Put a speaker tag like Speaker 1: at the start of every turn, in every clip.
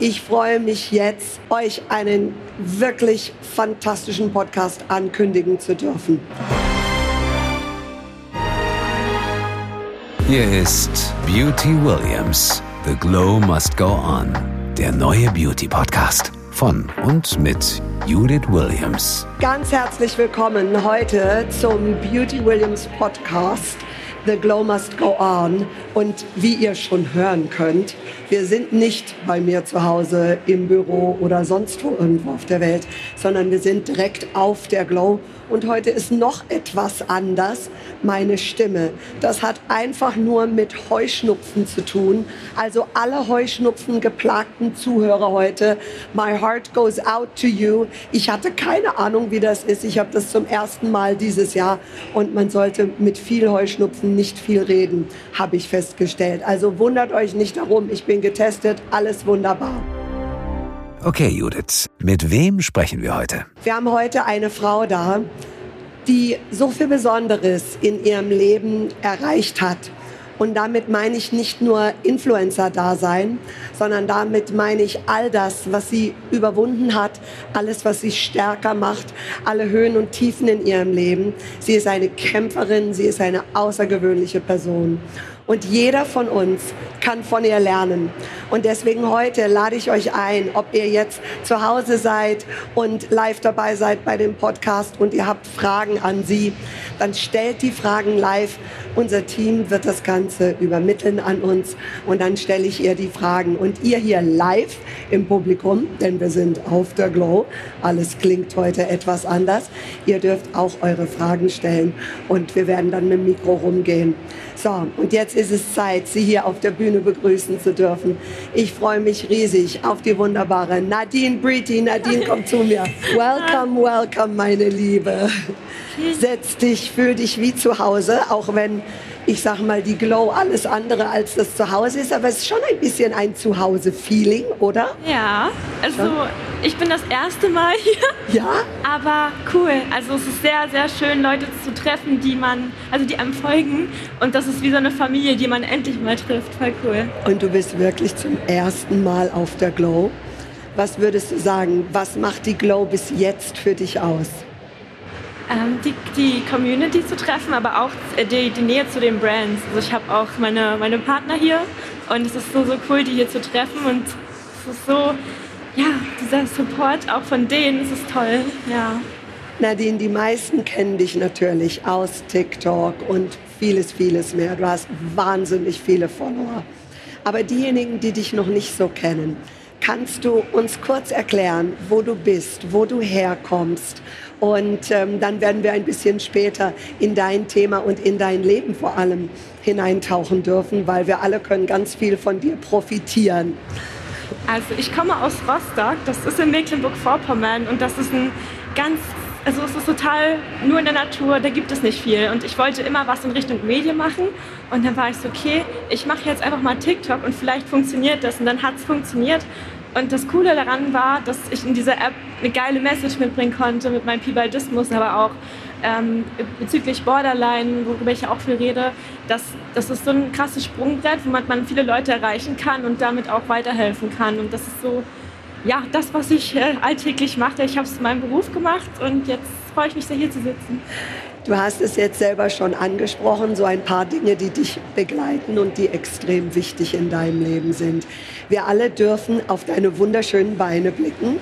Speaker 1: Ich freue mich jetzt, euch einen wirklich fantastischen Podcast ankündigen zu dürfen.
Speaker 2: Hier ist Beauty Williams. The Glow Must Go On. Der neue Beauty Podcast von und mit Judith Williams.
Speaker 1: Ganz herzlich willkommen heute zum Beauty Williams Podcast. The Glow Must Go On. Und wie ihr schon hören könnt, wir sind nicht bei mir zu Hause im Büro oder sonst wo irgendwo auf der Welt, sondern wir sind direkt auf der Glow. Und heute ist noch etwas anders, meine Stimme. Das hat einfach nur mit Heuschnupfen zu tun. Also alle Heuschnupfen geplagten Zuhörer heute, my heart goes out to you. Ich hatte keine Ahnung, wie das ist. Ich habe das zum ersten Mal dieses Jahr und man sollte mit viel Heuschnupfen nicht viel reden, habe ich festgestellt. Also wundert euch nicht darum, ich bin getestet, alles wunderbar.
Speaker 2: Okay, Judith, mit wem sprechen wir heute?
Speaker 1: Wir haben heute eine Frau da, die so viel Besonderes in ihrem Leben erreicht hat. Und damit meine ich nicht nur Influencer-Dasein, sondern damit meine ich all das, was sie überwunden hat, alles, was sie stärker macht, alle Höhen und Tiefen in ihrem Leben. Sie ist eine Kämpferin, sie ist eine außergewöhnliche Person. Und jeder von uns kann von ihr lernen. Und deswegen heute lade ich euch ein, ob ihr jetzt zu Hause seid und live dabei seid bei dem Podcast und ihr habt Fragen an sie, dann stellt die Fragen live. Unser Team wird das Ganze übermitteln an uns und dann stelle ich ihr die Fragen. Und ihr hier live im Publikum, denn wir sind auf der Glow, alles klingt heute etwas anders, ihr dürft auch eure Fragen stellen und wir werden dann mit dem Mikro rumgehen. So, und jetzt ist es Zeit, Sie hier auf der Bühne begrüßen zu dürfen. Ich freue mich riesig auf die wunderbare Nadine Breedy. Nadine, komm zu mir. Welcome, welcome, meine Liebe. Setz dich, fühl dich wie zu Hause, auch wenn ich sag mal, die Glow alles andere als das Zuhause ist, aber es ist schon ein bisschen ein Zuhause-Feeling, oder?
Speaker 3: Ja, also ich bin das erste Mal hier.
Speaker 1: Ja?
Speaker 3: Aber cool. Also es ist sehr, sehr schön, Leute zu treffen, die man, also die einem folgen. Und das ist wie so eine Familie, die man endlich mal trifft. Voll cool.
Speaker 1: Und du bist wirklich zum ersten Mal auf der Glow. Was würdest du sagen, was macht die Glow bis jetzt für dich aus?
Speaker 3: Ähm, die, die Community zu treffen, aber auch äh, die, die Nähe zu den Brands. Also ich habe auch meine, meine Partner hier und es ist so, so cool, die hier zu treffen und es ist so, ja, dieser Support auch von denen, es ist toll, ja.
Speaker 1: Nadine, die meisten kennen dich natürlich aus TikTok und vieles, vieles mehr. Du hast wahnsinnig viele Follower. Aber diejenigen, die dich noch nicht so kennen, kannst du uns kurz erklären, wo du bist, wo du herkommst und ähm, dann werden wir ein bisschen später in dein Thema und in dein Leben vor allem hineintauchen dürfen, weil wir alle können ganz viel von dir profitieren.
Speaker 3: Also ich komme aus Rostock, das ist in Mecklenburg-Vorpommern und das ist ein ganz, also es ist total nur in der Natur, da gibt es nicht viel. Und ich wollte immer was in Richtung Medien machen. Und dann war ich so, okay, ich mache jetzt einfach mal TikTok und vielleicht funktioniert das. Und dann hat es funktioniert und das Coole daran war, dass ich in dieser App eine geile Message mitbringen konnte mit meinem Pibaldismus, aber auch ähm, bezüglich Borderline, worüber ich ja auch viel rede. Das, das ist so ein krasses Sprungbrett, womit man viele Leute erreichen kann und damit auch weiterhelfen kann. Und das ist so, ja, das, was ich äh, alltäglich mache. Ich habe es in meinem Beruf gemacht und jetzt freue ich mich sehr, hier zu sitzen.
Speaker 1: Du hast es jetzt selber schon angesprochen, so ein paar Dinge, die dich begleiten und die extrem wichtig in deinem Leben sind. Wir alle dürfen auf deine wunderschönen Beine blicken.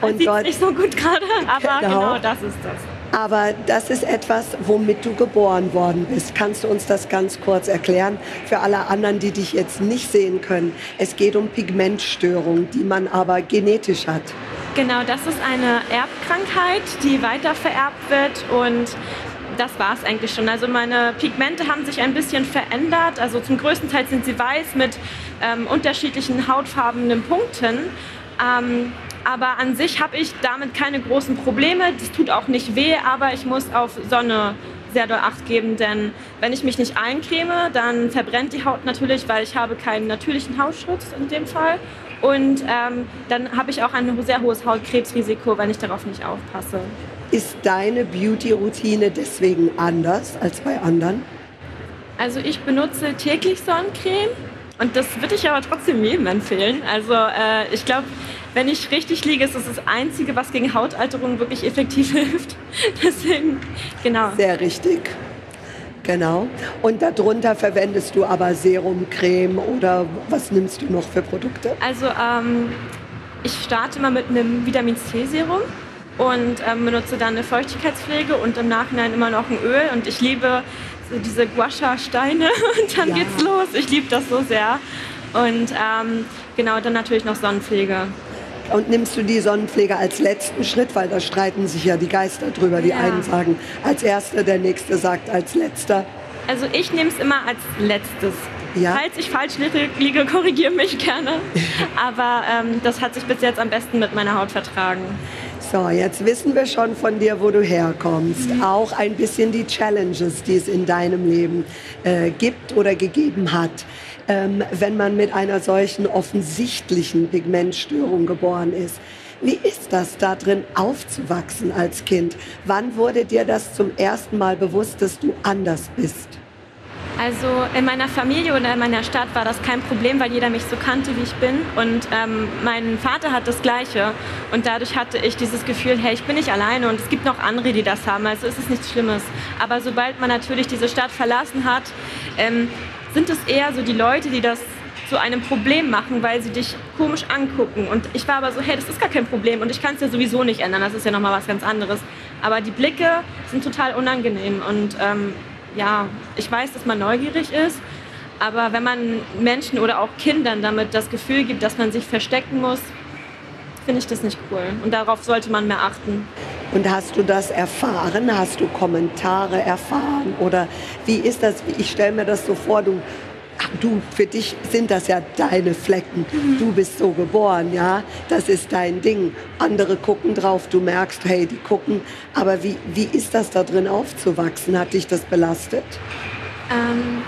Speaker 3: Und sieht dort nicht so gut gerade, aber genau. genau das ist das.
Speaker 1: Aber das ist etwas, womit du geboren worden bist. Kannst du uns das ganz kurz erklären für alle anderen, die dich jetzt nicht sehen können? Es geht um Pigmentstörung, die man aber genetisch hat.
Speaker 3: Genau, das ist eine Erbkrankheit, die weiter vererbt wird und das war es eigentlich schon. Also meine Pigmente haben sich ein bisschen verändert. Also zum größten Teil sind sie weiß mit ähm, unterschiedlichen hautfarbenen Punkten. Ähm, aber an sich habe ich damit keine großen Probleme. Das tut auch nicht weh, aber ich muss auf Sonne sehr doll Acht geben, denn wenn ich mich nicht eincreme, dann verbrennt die Haut natürlich, weil ich habe keinen natürlichen Hautschutz in dem Fall. Und ähm, dann habe ich auch ein sehr hohes Hautkrebsrisiko, wenn ich darauf nicht aufpasse.
Speaker 1: Ist deine Beauty-Routine deswegen anders als bei anderen?
Speaker 3: Also ich benutze täglich Sonnencreme Und das würde ich aber trotzdem jedem empfehlen. Also äh, ich glaube, wenn ich richtig liege, ist das das Einzige, was gegen Hautalterung wirklich effektiv hilft. Deswegen, genau.
Speaker 1: Sehr richtig. Genau. Und darunter verwendest du aber Serum, Creme oder was nimmst du noch für Produkte?
Speaker 3: Also ähm, ich starte immer mit einem Vitamin C Serum und ähm, benutze dann eine Feuchtigkeitspflege und im Nachhinein immer noch ein Öl. Und ich liebe so diese Guasha-Steine und dann ja. geht's los. Ich liebe das so sehr. Und ähm, genau, dann natürlich noch Sonnenpflege.
Speaker 1: Und nimmst du die Sonnenpflege als letzten Schritt, weil da streiten sich ja die Geister drüber. Die ja. einen sagen als erster, der nächste sagt als letzter.
Speaker 3: Also ich nehme es immer als letztes. Ja. Falls ich falsch liege, korrigiere mich gerne. Aber ähm, das hat sich bis jetzt am besten mit meiner Haut vertragen.
Speaker 1: So, jetzt wissen wir schon von dir, wo du herkommst. Mhm. Auch ein bisschen die Challenges, die es in deinem Leben äh, gibt oder gegeben hat. Ähm, wenn man mit einer solchen offensichtlichen Pigmentstörung geboren ist. Wie ist das, da drin aufzuwachsen als Kind? Wann wurde dir das zum ersten Mal bewusst, dass du anders bist?
Speaker 3: Also in meiner Familie oder in meiner Stadt war das kein Problem, weil jeder mich so kannte, wie ich bin. Und ähm, mein Vater hat das Gleiche. Und dadurch hatte ich dieses Gefühl, hey, ich bin nicht alleine und es gibt noch andere, die das haben. Also ist es nichts Schlimmes. Aber sobald man natürlich diese Stadt verlassen hat, ähm, sind es eher so die Leute, die das zu einem Problem machen, weil sie dich komisch angucken. Und ich war aber so, hey, das ist gar kein Problem und ich kann es ja sowieso nicht ändern. Das ist ja nochmal was ganz anderes. Aber die Blicke sind total unangenehm und ähm, ja, ich weiß, dass man neugierig ist, aber wenn man Menschen oder auch Kindern damit das Gefühl gibt, dass man sich verstecken muss, finde ich das nicht cool. Und darauf sollte man mehr achten.
Speaker 1: Und hast du das erfahren? Hast du Kommentare erfahren? Oder wie ist das? Ich stelle mir das so vor, du du, für dich sind das ja deine Flecken. Du bist so geboren, ja. Das ist dein Ding. Andere gucken drauf, du merkst, hey, die gucken. Aber wie, wie ist das da drin aufzuwachsen? Hat dich das belastet?
Speaker 3: Ähm,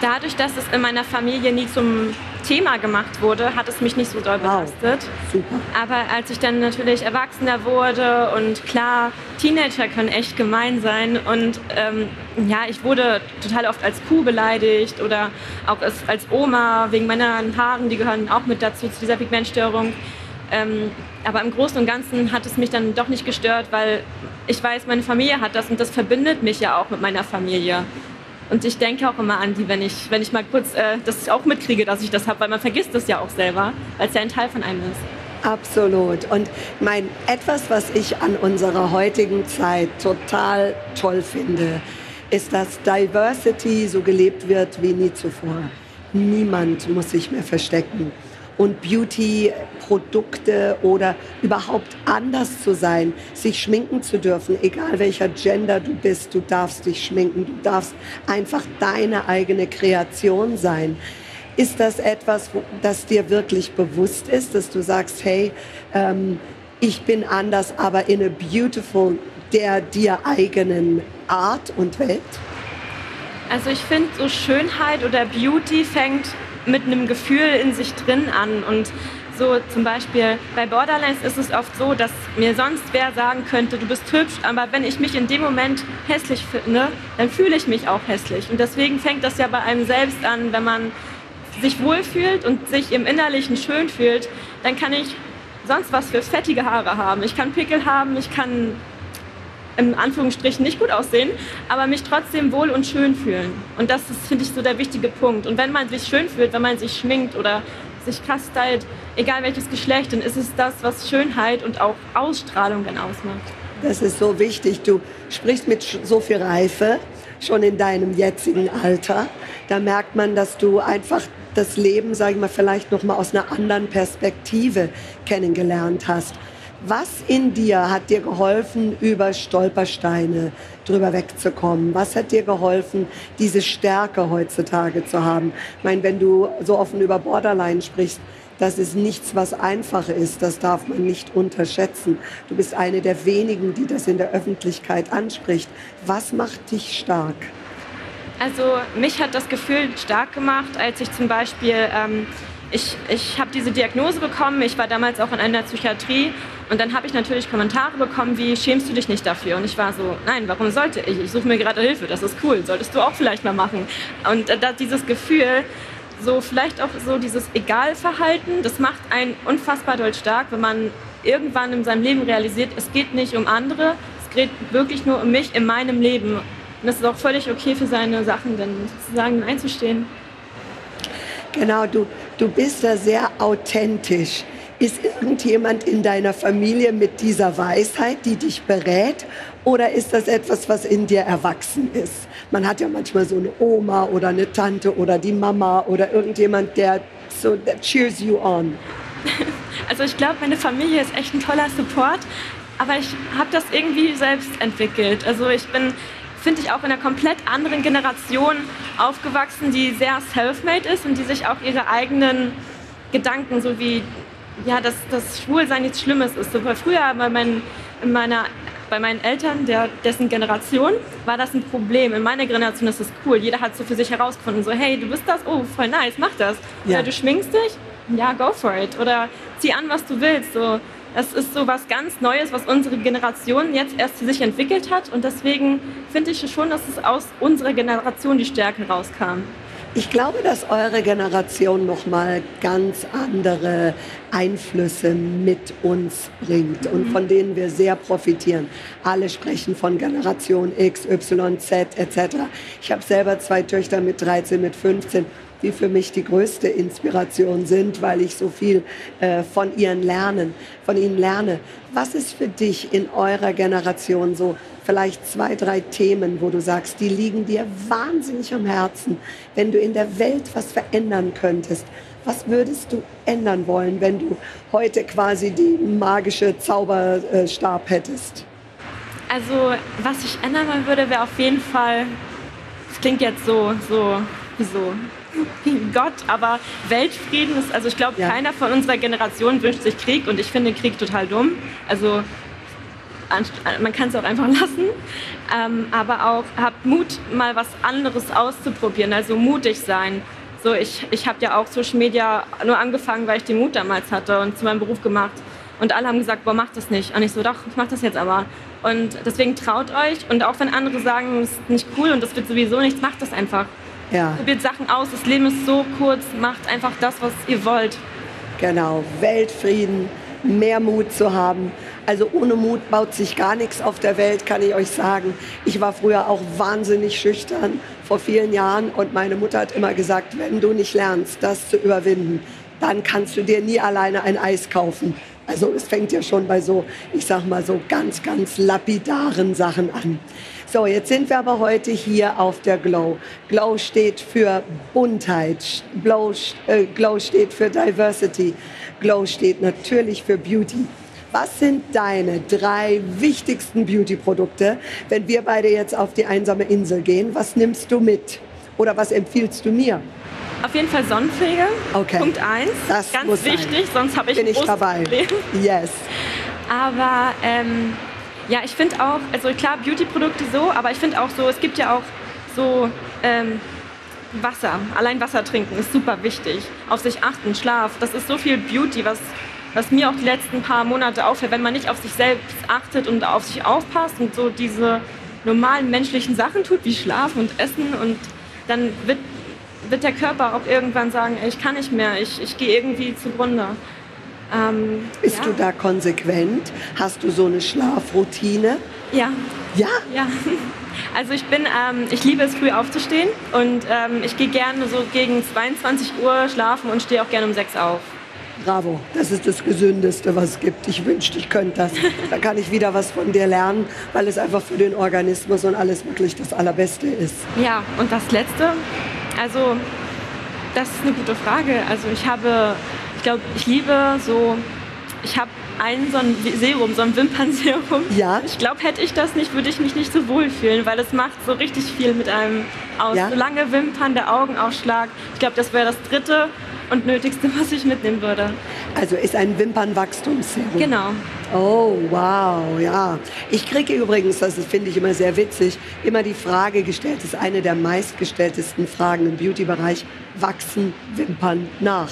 Speaker 3: dadurch, dass es in meiner Familie nie zum Thema gemacht wurde, hat es mich nicht so doll belastet. Wow. Super. Aber als ich dann natürlich erwachsener wurde und klar, Teenager können echt gemein sein und ähm, ja, ich wurde total oft als Kuh beleidigt oder auch als, als Oma wegen meiner Haaren, die gehören auch mit dazu zu dieser Pigmentstörung. Ähm, aber im Großen und Ganzen hat es mich dann doch nicht gestört, weil ich weiß, meine Familie hat das und das verbindet mich ja auch mit meiner Familie. Und ich denke auch immer an die, wenn ich, wenn ich mal kurz äh, das auch mitkriege, dass ich das habe, weil man vergisst das ja auch selber, weil es ja ein Teil von einem ist.
Speaker 1: Absolut. Und mein etwas, was ich an unserer heutigen Zeit total toll finde, ist, dass Diversity so gelebt wird wie nie zuvor. Niemand muss sich mehr verstecken und Beauty-Produkte oder überhaupt anders zu sein, sich schminken zu dürfen, egal welcher Gender du bist, du darfst dich schminken, du darfst einfach deine eigene Kreation sein. Ist das etwas, das dir wirklich bewusst ist, dass du sagst, hey, ähm, ich bin anders, aber in a beautiful, der dir eigenen Art und Welt?
Speaker 3: Also ich finde, so Schönheit oder Beauty fängt mit einem Gefühl in sich drin an. Und so zum Beispiel bei Borderlands ist es oft so, dass mir sonst wer sagen könnte, du bist hübsch, aber wenn ich mich in dem Moment hässlich finde, dann fühle ich mich auch hässlich. Und deswegen fängt das ja bei einem selbst an, wenn man sich wohlfühlt und sich im Innerlichen schön fühlt, dann kann ich sonst was für fettige Haare haben. Ich kann Pickel haben, ich kann in Anführungsstrichen nicht gut aussehen, aber mich trotzdem wohl und schön fühlen. Und das ist, finde ich, so der wichtige Punkt. Und wenn man sich schön fühlt, wenn man sich schminkt oder sich krass stylt, egal welches Geschlecht, dann ist es das, was Schönheit und auch Ausstrahlung dann ausmacht.
Speaker 1: Das ist so wichtig. Du sprichst mit so viel Reife schon in deinem jetzigen Alter. Da merkt man, dass du einfach das Leben, sage ich mal, vielleicht noch mal aus einer anderen Perspektive kennengelernt hast. Was in dir hat dir geholfen, über Stolpersteine drüber wegzukommen? Was hat dir geholfen, diese Stärke heutzutage zu haben? Ich meine, wenn du so offen über Borderline sprichst, das ist nichts, was einfach ist. Das darf man nicht unterschätzen. Du bist eine der wenigen, die das in der Öffentlichkeit anspricht. Was macht dich stark?
Speaker 3: Also mich hat das Gefühl stark gemacht, als ich zum Beispiel ähm, ich, ich habe diese Diagnose bekommen. Ich war damals auch in einer Psychiatrie und dann habe ich natürlich Kommentare bekommen wie, schämst du dich nicht dafür? Und ich war so, nein, warum sollte ich? Ich suche mir gerade Hilfe, das ist cool, solltest du auch vielleicht mal machen. Und äh, dieses Gefühl, so vielleicht auch so dieses Egalverhalten, das macht einen unfassbar doll stark, wenn man irgendwann in seinem Leben realisiert, es geht nicht um andere, es geht wirklich nur um mich in meinem Leben. Und es ist auch völlig okay für seine Sachen dann sozusagen einzustehen.
Speaker 1: Genau, du, du bist da sehr authentisch. Ist irgendjemand in deiner Familie mit dieser Weisheit, die dich berät? Oder ist das etwas, was in dir erwachsen ist? Man hat ja manchmal so eine Oma oder eine Tante oder die Mama oder irgendjemand, der so that cheers you on.
Speaker 3: Also ich glaube, meine Familie ist echt ein toller Support, aber ich habe das irgendwie selbst entwickelt. Also ich bin, finde ich, auch in einer komplett anderen Generation aufgewachsen, die sehr self-made ist und die sich auch ihre eigenen Gedanken, so wie ja, dass das Schwulsein nichts Schlimmes ist. So, weil früher bei, mein, in meiner, bei meinen Eltern, der, dessen Generation, war das ein Problem. In meiner Generation ist es cool. Jeder hat so für sich herausgefunden, so, hey, du bist das, oh, voll nice, mach das. Ja. Oder du schminkst dich, ja, go for it. Oder zieh an, was du willst. So, das ist so was ganz Neues, was unsere Generation jetzt erst für sich entwickelt hat. Und deswegen finde ich schon, dass es aus unserer Generation die Stärke rauskam.
Speaker 1: Ich glaube, dass eure Generation noch mal ganz andere Einflüsse mit uns bringt und von denen wir sehr profitieren. Alle sprechen von Generation X, Y, Z etc. Ich habe selber zwei Töchter mit 13, mit 15 die für mich die größte Inspiration sind, weil ich so viel äh, von ihren lernen, von ihnen lerne. Was ist für dich in eurer Generation so vielleicht zwei, drei Themen, wo du sagst, die liegen dir wahnsinnig am Herzen. Wenn du in der Welt was verändern könntest, was würdest du ändern wollen, wenn du heute quasi die magische Zauberstab hättest?
Speaker 3: Also, was ich ändern wollen würde, wäre auf jeden Fall, das klingt jetzt so, so, so Gott, aber Weltfrieden ist, also ich glaube, ja. keiner von unserer Generation wünscht sich Krieg und ich finde Krieg total dumm. Also man kann es auch einfach lassen, ähm, aber auch habt Mut, mal was anderes auszuprobieren, also mutig sein. So, ich, ich habe ja auch Social Media nur angefangen, weil ich den Mut damals hatte und zu meinem Beruf gemacht. Und alle haben gesagt, boah, mach das nicht. Und ich so, doch, ich mach das jetzt aber. Und deswegen traut euch. Und auch wenn andere sagen, es ist nicht cool und das wird sowieso nichts, macht das einfach. Ja. Probiert Sachen aus. Das Leben ist so kurz. Macht einfach das, was ihr wollt.
Speaker 1: Genau. Weltfrieden, mehr Mut zu haben. Also ohne Mut baut sich gar nichts auf der Welt, kann ich euch sagen. Ich war früher auch wahnsinnig schüchtern vor vielen Jahren und meine Mutter hat immer gesagt, wenn du nicht lernst, das zu überwinden, dann kannst du dir nie alleine ein Eis kaufen. Also es fängt ja schon bei so, ich sag mal so ganz, ganz lapidaren Sachen an. So, jetzt sind wir aber heute hier auf der Glow. Glow steht für Buntheit, Glow, äh, Glow steht für Diversity, Glow steht natürlich für Beauty. Was sind deine drei wichtigsten Beauty-Produkte, wenn wir beide jetzt auf die einsame Insel gehen? Was nimmst du mit? Oder was empfiehlst du mir?
Speaker 3: Auf jeden Fall Sonnenpflege.
Speaker 1: Okay.
Speaker 3: Punkt 1.
Speaker 1: Das
Speaker 3: Ganz
Speaker 1: muss
Speaker 3: wichtig,
Speaker 1: sein.
Speaker 3: sonst habe ich
Speaker 1: Bin ich dabei. Yes.
Speaker 3: Aber ähm, ja, ich finde auch, also klar, Beauty-Produkte so, aber ich finde auch so, es gibt ja auch so ähm, Wasser. Allein Wasser trinken ist super wichtig. Auf sich achten, Schlaf. Das ist so viel Beauty, was was mir auch die letzten paar Monate auffällt, wenn man nicht auf sich selbst achtet und auf sich aufpasst und so diese normalen menschlichen Sachen tut, wie Schlafen und Essen und dann wird, wird der Körper auch irgendwann sagen, ich kann nicht mehr, ich, ich gehe irgendwie zugrunde.
Speaker 1: Ähm, Bist ja. du da konsequent? Hast du so eine Schlafroutine?
Speaker 3: Ja.
Speaker 1: Ja?
Speaker 3: Ja. Also ich bin, ähm, ich liebe es früh aufzustehen und ähm, ich gehe gerne so gegen 22 Uhr schlafen und stehe auch gerne um 6 auf.
Speaker 1: Bravo, das ist das Gesündeste, was es gibt. Ich wünschte, ich könnte das. Da kann ich wieder was von dir lernen, weil es einfach für den Organismus und alles wirklich das Allerbeste ist.
Speaker 3: Ja, und das Letzte, also das ist eine gute Frage. Also ich habe, glaube, ich liebe so, ich habe ein so ein Serum, so ein Wimpernserum.
Speaker 1: Ja.
Speaker 3: Ich glaube, hätte ich das nicht, würde ich mich nicht so wohl fühlen, weil es macht so richtig viel mit einem aus. Ja. So lange Wimpern, der Augenausschlag. Ich glaube, das wäre das dritte und Nötigste, was ich mitnehmen würde.
Speaker 1: Also ist ein Wimpernwachstumsserum.
Speaker 3: Genau.
Speaker 1: Oh, wow, ja. Ich kriege übrigens, das finde ich immer sehr witzig, immer die Frage gestellt, das ist eine der meistgestelltesten Fragen im Beauty-Bereich, wachsen Wimpern nach?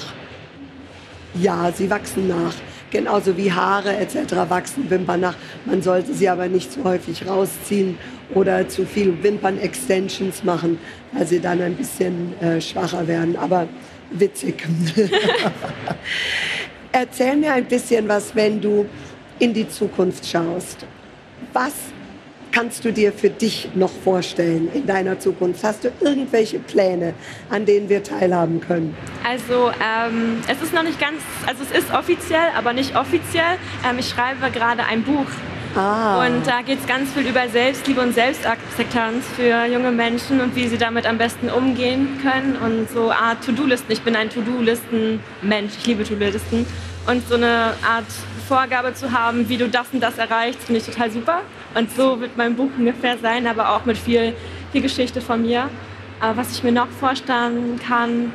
Speaker 1: Ja, sie wachsen nach. Genauso wie Haare etc. wachsen Wimpern nach. Man sollte sie aber nicht zu häufig rausziehen oder zu viel Wimpern-Extensions machen, weil sie dann ein bisschen äh, schwacher werden. Aber witzig. Erzähl mir ein bisschen was, wenn du in die Zukunft schaust. Was kannst du dir für dich noch vorstellen in deiner Zukunft? Hast du irgendwelche Pläne, an denen wir teilhaben können?
Speaker 3: Also ähm, es ist noch nicht ganz, also es ist offiziell, aber nicht offiziell. Ähm, ich schreibe gerade ein Buch. Ah. Und da geht es ganz viel über Selbstliebe und Selbstakzeptanz für junge Menschen und wie sie damit am besten umgehen können. Und so Art To-Do-Listen. Ich bin ein To-Do-Listen-Mensch. Ich liebe To-Do-Listen. Und so eine Art Vorgabe zu haben, wie du das und das erreichst, finde ich total super. Und so wird mein Buch ungefähr sein, aber auch mit viel, viel Geschichte von mir. Aber was ich mir noch vorstellen kann,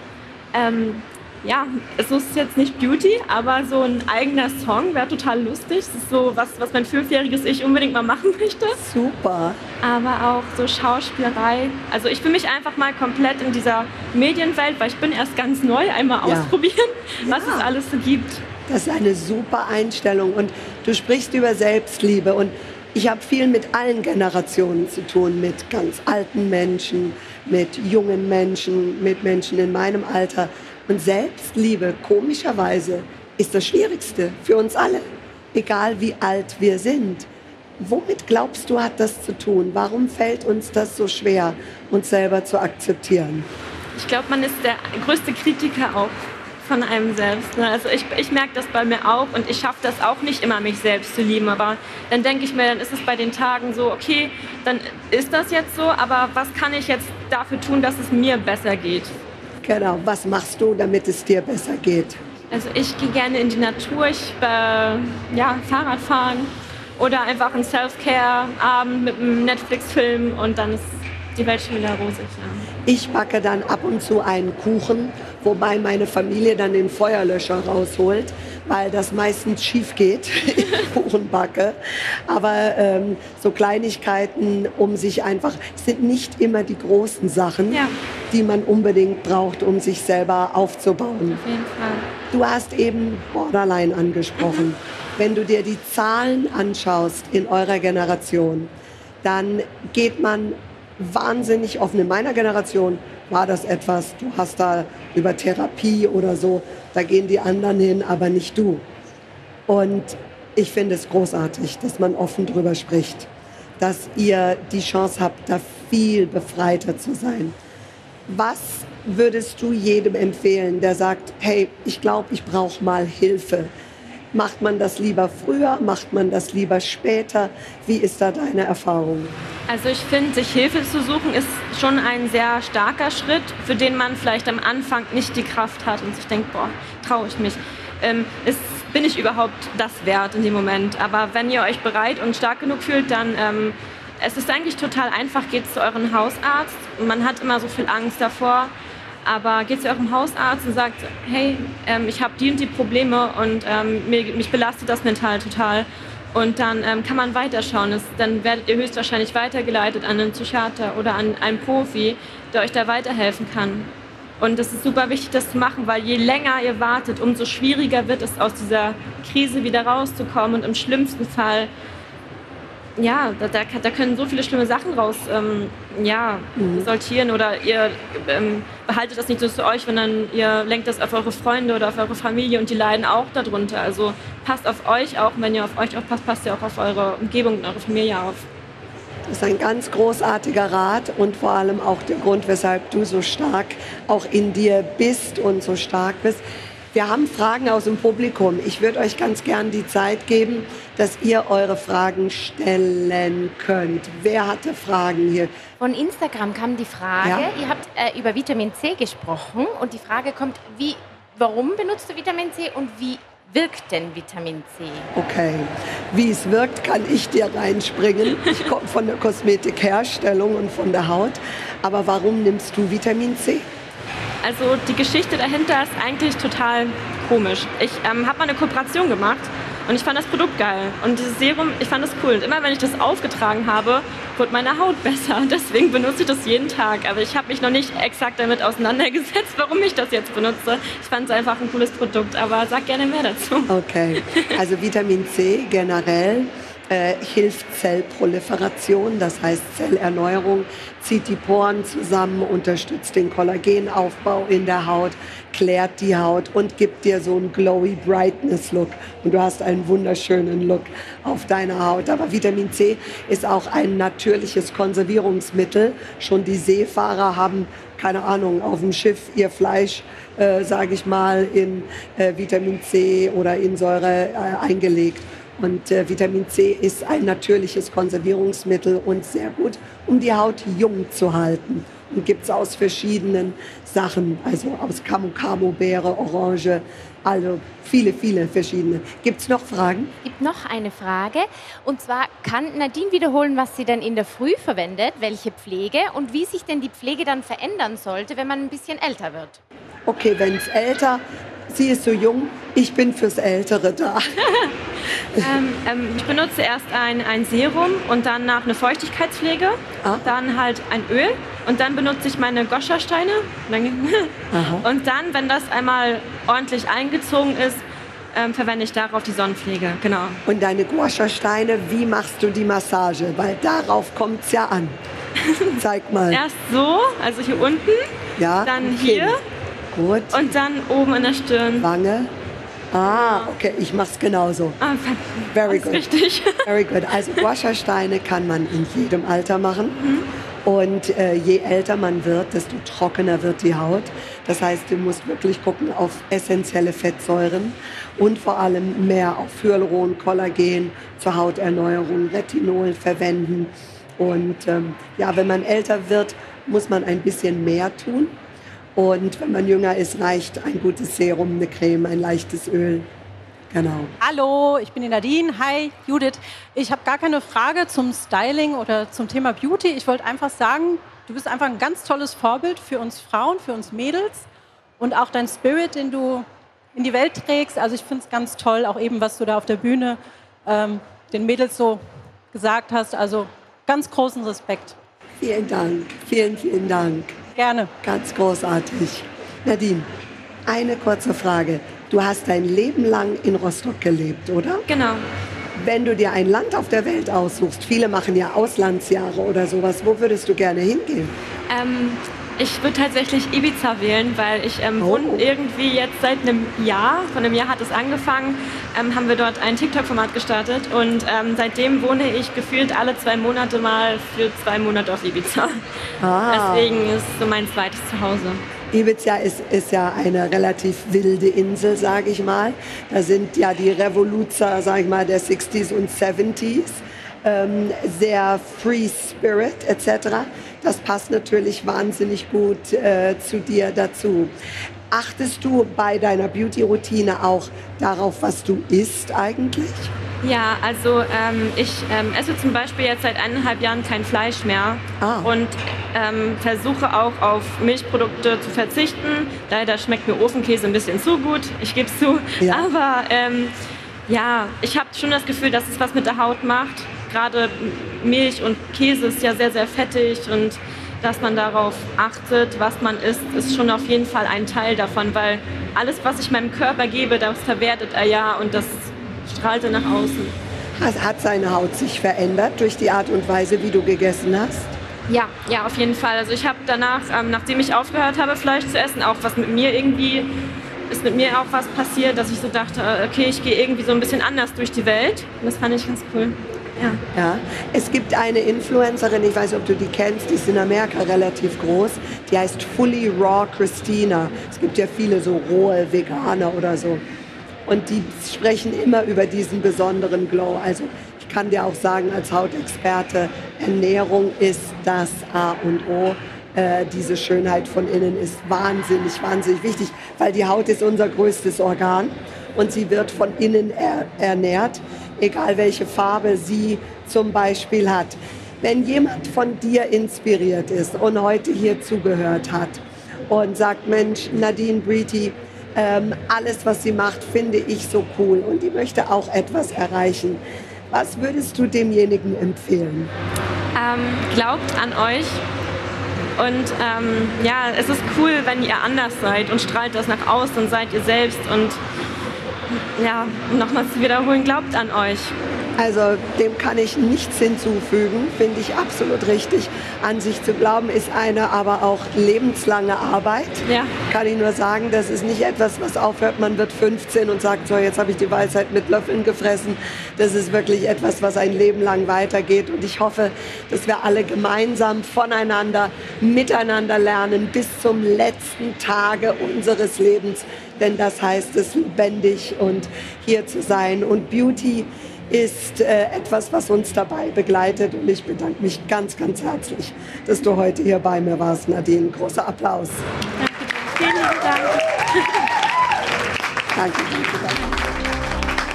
Speaker 3: ähm, ja, es ist jetzt nicht Beauty, aber so ein eigener Song wäre total lustig. Das ist so was, was mein fünfjähriges Ich unbedingt mal machen möchte.
Speaker 1: Super.
Speaker 3: Aber auch so Schauspielerei. Also ich will mich einfach mal komplett in dieser Medienwelt, weil ich bin erst ganz neu, einmal ja. ausprobieren, was ja. es alles so gibt.
Speaker 1: Das ist eine super Einstellung. Und du sprichst über Selbstliebe. Und ich habe viel mit allen Generationen zu tun, mit ganz alten Menschen, mit jungen Menschen, mit Menschen in meinem Alter. Und Selbstliebe, komischerweise, ist das Schwierigste für uns alle, egal wie alt wir sind. Womit glaubst du, hat das zu tun? Warum fällt uns das so schwer, uns selber zu akzeptieren?
Speaker 3: Ich glaube, man ist der größte Kritiker auch von einem selbst. Ne? Also ich, ich merke das bei mir auch und ich schaffe das auch nicht immer, mich selbst zu lieben. Aber dann denke ich mir, dann ist es bei den Tagen so, okay, dann ist das jetzt so, aber was kann ich jetzt dafür tun, dass es mir besser geht?
Speaker 1: Genau, was machst du, damit es dir besser geht?
Speaker 3: Also ich gehe gerne in die Natur, ich äh, ja, Fahrrad fahren oder einfach einen Self-Care-Abend mit einem Netflix-Film und dann ist die Welt schon wieder rosig. Ja.
Speaker 1: Ich backe dann ab und zu einen Kuchen, wobei meine Familie dann den Feuerlöscher rausholt, weil das meistens schief geht, ich Kuchen backe. Aber ähm, so Kleinigkeiten, um sich einfach, sind nicht immer die großen Sachen, ja. die man unbedingt braucht, um sich selber aufzubauen.
Speaker 3: Auf jeden Fall.
Speaker 1: Du hast eben Borderline angesprochen. Mhm. Wenn du dir die Zahlen anschaust in eurer Generation, dann geht man wahnsinnig offen. In meiner Generation war das etwas, du hast da über Therapie oder so, da gehen die anderen hin, aber nicht du. Und ich finde es großartig, dass man offen drüber spricht, dass ihr die Chance habt, da viel befreiter zu sein. Was würdest du jedem empfehlen, der sagt, hey, ich glaube, ich brauche mal Hilfe? Macht man das lieber früher? Macht man das lieber später? Wie ist da deine Erfahrung?
Speaker 3: Also ich finde, sich Hilfe zu suchen ist schon ein sehr starker Schritt, für den man vielleicht am Anfang nicht die Kraft hat und sich denkt, boah, traue ich mich. Ähm, ist, bin ich überhaupt das wert in dem Moment? Aber wenn ihr euch bereit und stark genug fühlt, dann ähm, es ist eigentlich total einfach, geht zu euren Hausarzt. Man hat immer so viel Angst davor. Aber geht zu eurem Hausarzt und sagt, hey, ähm, ich habe die und die Probleme und ähm, mir, mich belastet das mental total. Und dann ähm, kann man weiterschauen. Das, dann werdet ihr höchstwahrscheinlich weitergeleitet an einen Psychiater oder an einen Profi, der euch da weiterhelfen kann. Und es ist super wichtig, das zu machen, weil je länger ihr wartet, umso schwieriger wird es, aus dieser Krise wieder rauszukommen. Und im schlimmsten Fall ja, da, da, da, können so viele schlimme Sachen raus ähm, ja, mhm. resultieren oder ihr ähm, behaltet das nicht nur zu euch, sondern ihr lenkt das auf eure Freunde oder auf eure Familie und die leiden auch darunter. Also passt auf euch auch, wenn ihr auf euch aufpasst, passt ihr auch auf eure Umgebung und eure Familie auf.
Speaker 1: Das ist ein ganz großartiger Rat und vor allem auch der Grund, weshalb du so stark auch in dir bist und so stark bist. Wir haben Fragen aus dem Publikum. Ich würde euch ganz gern die Zeit geben, dass ihr eure Fragen stellen könnt. Wer hatte Fragen hier?
Speaker 4: Von Instagram kam die Frage, ja? ihr habt äh, über Vitamin C gesprochen und die Frage kommt, wie, warum benutzt du Vitamin C und wie wirkt denn Vitamin C?
Speaker 1: Okay, wie es wirkt, kann ich dir reinspringen. Ich komme von der Kosmetikherstellung und von der Haut. Aber warum nimmst du Vitamin C?
Speaker 3: Also die Geschichte dahinter ist eigentlich total komisch. Ich ähm, habe mal eine Kooperation gemacht und ich fand das Produkt geil. Und dieses Serum, ich fand das cool. Und immer wenn ich das aufgetragen habe, wurde meine Haut besser. Deswegen benutze ich das jeden Tag. Aber ich habe mich noch nicht exakt damit auseinandergesetzt, warum ich das jetzt benutze. Ich fand es einfach ein cooles Produkt. Aber sag gerne mehr dazu.
Speaker 1: Okay. Also Vitamin C generell äh, hilft Zellproliferation, das heißt Zellerneuerung, zieht die Poren zusammen, unterstützt den Kollagenaufbau in der Haut, klärt die Haut und gibt dir so einen glowy Brightness Look. Und du hast einen wunderschönen Look auf deiner Haut. Aber Vitamin C ist auch ein natürliches Konservierungsmittel. Schon die Seefahrer haben, keine Ahnung, auf dem Schiff ihr Fleisch, äh, sage ich mal, in äh, Vitamin C oder in Säure äh, eingelegt. Und äh, Vitamin C ist ein natürliches Konservierungsmittel und sehr gut, um die Haut jung zu halten. Und gibt es aus verschiedenen Sachen, also aus Camu-Camu-Beere, Orange, also viele, viele verschiedene. Gibt es noch Fragen?
Speaker 4: Es gibt noch eine Frage. Und zwar kann Nadine wiederholen, was sie dann in der Früh verwendet, welche Pflege und wie sich denn die Pflege dann verändern sollte, wenn man ein bisschen älter wird.
Speaker 1: Okay, wenn es älter, sie ist so jung, ich bin fürs Ältere da.
Speaker 3: ähm, ähm, ich benutze erst ein, ein Serum und dann nach eine Feuchtigkeitspflege, ah. dann halt ein Öl und dann benutze ich meine Goscha-Steine. Und dann, wenn das einmal ordentlich eingezogen ist, ähm, verwende ich darauf die Sonnenpflege. Genau.
Speaker 1: Und deine Goscha-Steine, wie machst du die Massage? Weil darauf kommt es ja an. Zeig mal.
Speaker 3: Erst so, also hier unten, ja, dann hier. Gut. Und dann oben in der Stirn.
Speaker 1: Wange. Ah, okay, ich mach's genauso. Ah, Very good.
Speaker 3: Richtig.
Speaker 1: Very good. Also Waschersteine kann man in jedem Alter machen. Mhm. Und äh, je älter man wird, desto trockener wird die Haut. Das heißt, du musst wirklich gucken auf essentielle Fettsäuren und vor allem mehr auf Hyaluron, Kollagen zur Hauterneuerung, Retinol verwenden. Und ähm, ja, wenn man älter wird, muss man ein bisschen mehr tun. Und wenn man jünger ist, reicht ein gutes Serum, eine Creme, ein leichtes Öl. Genau.
Speaker 5: Hallo, ich bin die Nadine. Hi, Judith. Ich habe gar keine Frage zum Styling oder zum Thema Beauty. Ich wollte einfach sagen, du bist einfach ein ganz tolles Vorbild für uns Frauen, für uns Mädels und auch dein Spirit, den du in die Welt trägst. Also ich finde es ganz toll, auch eben, was du da auf der Bühne ähm, den Mädels so gesagt hast. Also ganz großen Respekt.
Speaker 1: Vielen Dank, vielen, vielen Dank.
Speaker 5: Gerne.
Speaker 1: Ganz großartig. Nadine, eine kurze Frage. Du hast dein Leben lang in Rostock gelebt, oder?
Speaker 3: Genau.
Speaker 1: Wenn du dir ein Land auf der Welt aussuchst, viele machen ja Auslandsjahre oder sowas, wo würdest du gerne hingehen?
Speaker 3: Ähm, ich würde tatsächlich Ibiza wählen, weil ich ähm, oh. wohne irgendwie jetzt seit einem Jahr, von einem Jahr hat es angefangen, ähm, haben wir dort ein TikTok-Format gestartet und ähm, seitdem wohne ich gefühlt alle zwei Monate mal für zwei Monate auf Ibiza. Ah. Deswegen ist es so mein zweites Zuhause.
Speaker 1: Ibiza ist, ist ja eine relativ wilde Insel, sage ich mal. Da sind ja die Revoluzer, sage ich mal, der 60s und 70s. Ähm, sehr Free Spirit etc. Das passt natürlich wahnsinnig gut äh, zu dir dazu. Achtest du bei deiner Beauty-Routine auch darauf, was du isst eigentlich?
Speaker 3: Ja, also ähm, ich ähm, esse zum Beispiel jetzt seit eineinhalb Jahren kein Fleisch mehr ah. und ähm, versuche auch auf Milchprodukte zu verzichten. Leider schmeckt mir Ofenkäse ein bisschen zu gut, ich gebe es zu. Ja. Aber ähm, ja, ich habe schon das Gefühl, dass es was mit der Haut macht. Gerade Milch und Käse ist ja sehr, sehr fettig und dass man darauf achtet, was man isst, ist schon auf jeden Fall ein Teil davon, weil alles, was ich meinem Körper gebe, das verwertet er ja und das strahlte nach außen.
Speaker 1: Hat seine Haut sich verändert durch die Art und Weise, wie du gegessen hast?
Speaker 3: Ja, ja, auf jeden Fall. Also ich habe danach, ähm, nachdem ich aufgehört habe, Fleisch zu essen, auch was mit mir irgendwie, ist mit mir auch was passiert, dass ich so dachte, äh, okay, ich gehe irgendwie so ein bisschen anders durch die Welt. Und das fand ich ganz cool. Ja.
Speaker 1: ja. Es gibt eine Influencerin, ich weiß nicht, ob du die kennst, die ist in Amerika relativ groß. Die heißt Fully Raw Christina. Es gibt ja viele so rohe Veganer oder so. Und die sprechen immer über diesen besonderen Glow. Also ich kann dir auch sagen, als Hautexperte, Ernährung ist das A und O. Äh, diese Schönheit von innen ist wahnsinnig, wahnsinnig wichtig, weil die Haut ist unser größtes Organ und sie wird von innen er ernährt, egal welche Farbe sie zum Beispiel hat. Wenn jemand von dir inspiriert ist und heute hier zugehört hat und sagt, Mensch, Nadine Breety, ähm, alles, was sie macht, finde ich so cool und die möchte auch etwas erreichen. Was würdest du demjenigen empfehlen?
Speaker 3: Ähm, glaubt an euch und ähm, ja, es ist cool, wenn ihr anders seid und strahlt das nach außen und seid ihr selbst und ja, nochmal zu wiederholen, glaubt an euch.
Speaker 1: Also dem kann ich nichts hinzufügen, finde ich absolut richtig. An sich zu glauben ist eine aber auch lebenslange Arbeit. Ja. Kann ich nur sagen, das ist nicht etwas, was aufhört, man wird 15 und sagt, so jetzt habe ich die Weisheit mit Löffeln gefressen. Das ist wirklich etwas, was ein Leben lang weitergeht. Und ich hoffe, dass wir alle gemeinsam voneinander, miteinander lernen bis zum letzten Tage unseres Lebens. Denn das heißt es, lebendig und hier zu sein. Und Beauty ist äh, etwas, was uns dabei begleitet. Und ich bedanke mich ganz, ganz herzlich, dass du heute hier bei mir warst, Nadine. Großer Applaus.
Speaker 3: Danke. Vielen Dank.
Speaker 1: danke, danke, danke.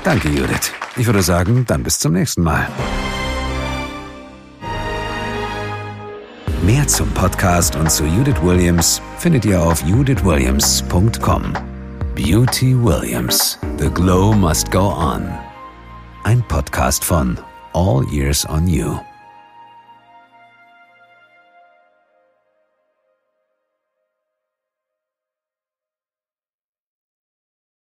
Speaker 2: Danke, Judith. Ich würde sagen, dann bis zum nächsten Mal. Mehr zum Podcast und zu Judith Williams findet ihr auf judithwilliams.com. Beauty Williams. The Glow Must Go On. Ein Podcast von All Years on You.